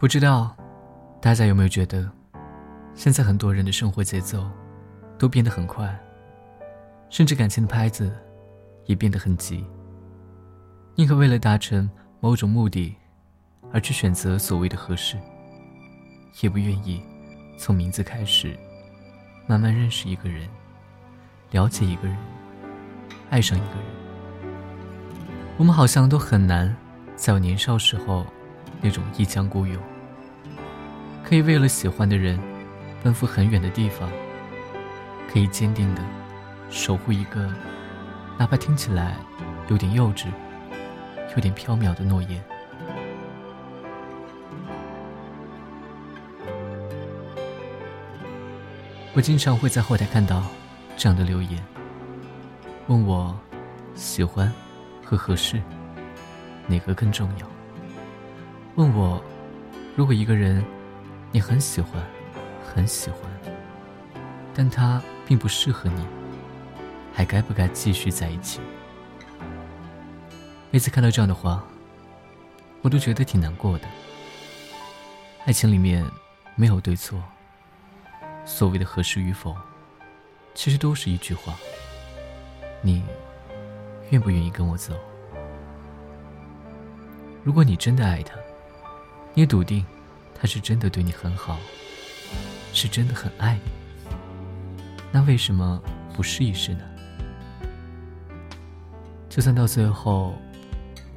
不知道大家有没有觉得，现在很多人的生活节奏都变得很快，甚至感情的拍子也变得很急。宁可为了达成某种目的而去选择所谓的合适，也不愿意从名字开始，慢慢认识一个人，了解一个人，爱上一个人。我们好像都很难在我年少时候那种一腔孤勇，可以为了喜欢的人奔赴很远的地方，可以坚定的守护一个哪怕听起来有点幼稚。有点飘渺的诺言。我经常会在后台看到这样的留言，问我喜欢和合适哪个更重要？问我如果一个人你很喜欢，很喜欢，但他并不适合你，还该不该继续在一起？每次看到这样的话，我都觉得挺难过的。爱情里面没有对错，所谓的合适与否，其实都是一句话：你愿不愿意跟我走？如果你真的爱他，你笃定他是真的对你很好，是真的很爱你，那为什么不试一试呢？就算到最后。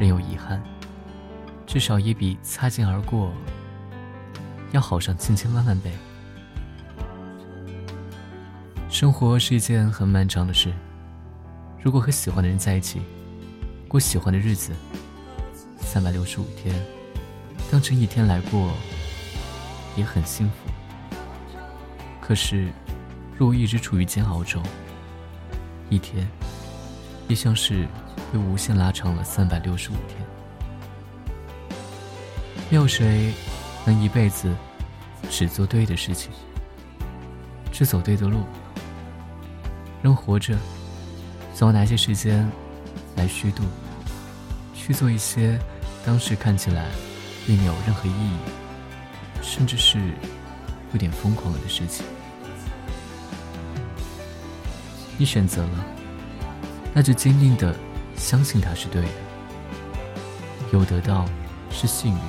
仍有遗憾，至少也比擦肩而过要好上千千万万倍。生活是一件很漫长的事，如果和喜欢的人在一起，过喜欢的日子，三百六十五天，当成一天来过，也很幸福。可是，若一直处于煎熬中，一天，也像是。被无限拉长了三百六十五天，没有谁能一辈子只做对的事情，只走对的路。人活着，总要拿些时间来虚度，去做一些当时看起来并没有任何意义，甚至是有点疯狂了的事情。你选择了，那就坚定的。相信他是对的，有得到是幸运，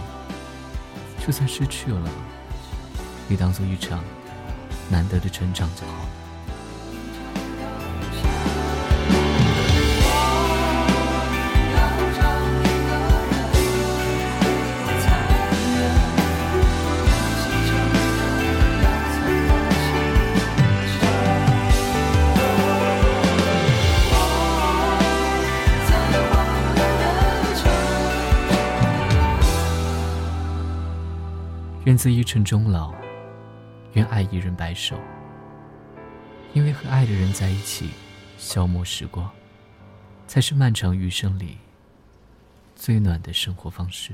就算失去了，也当做一场难得的成长就好了。愿自一尘终老，愿爱一人白首。因为和爱的人在一起，消磨时光，才是漫长余生里最暖的生活方式。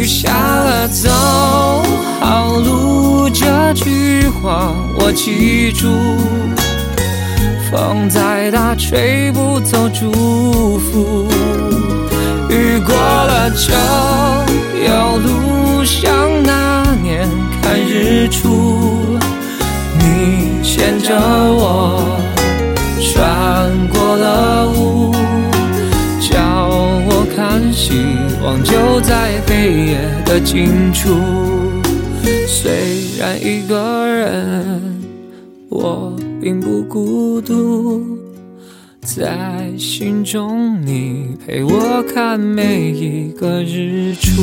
雨下了，走好路，这句话我记住。风再大，吹不走祝福。雨过了，就有路像那年看日出。你牵着我，穿光就在黑夜的尽处。虽然一个人，我并不孤独，在心中你陪我看每一个日出。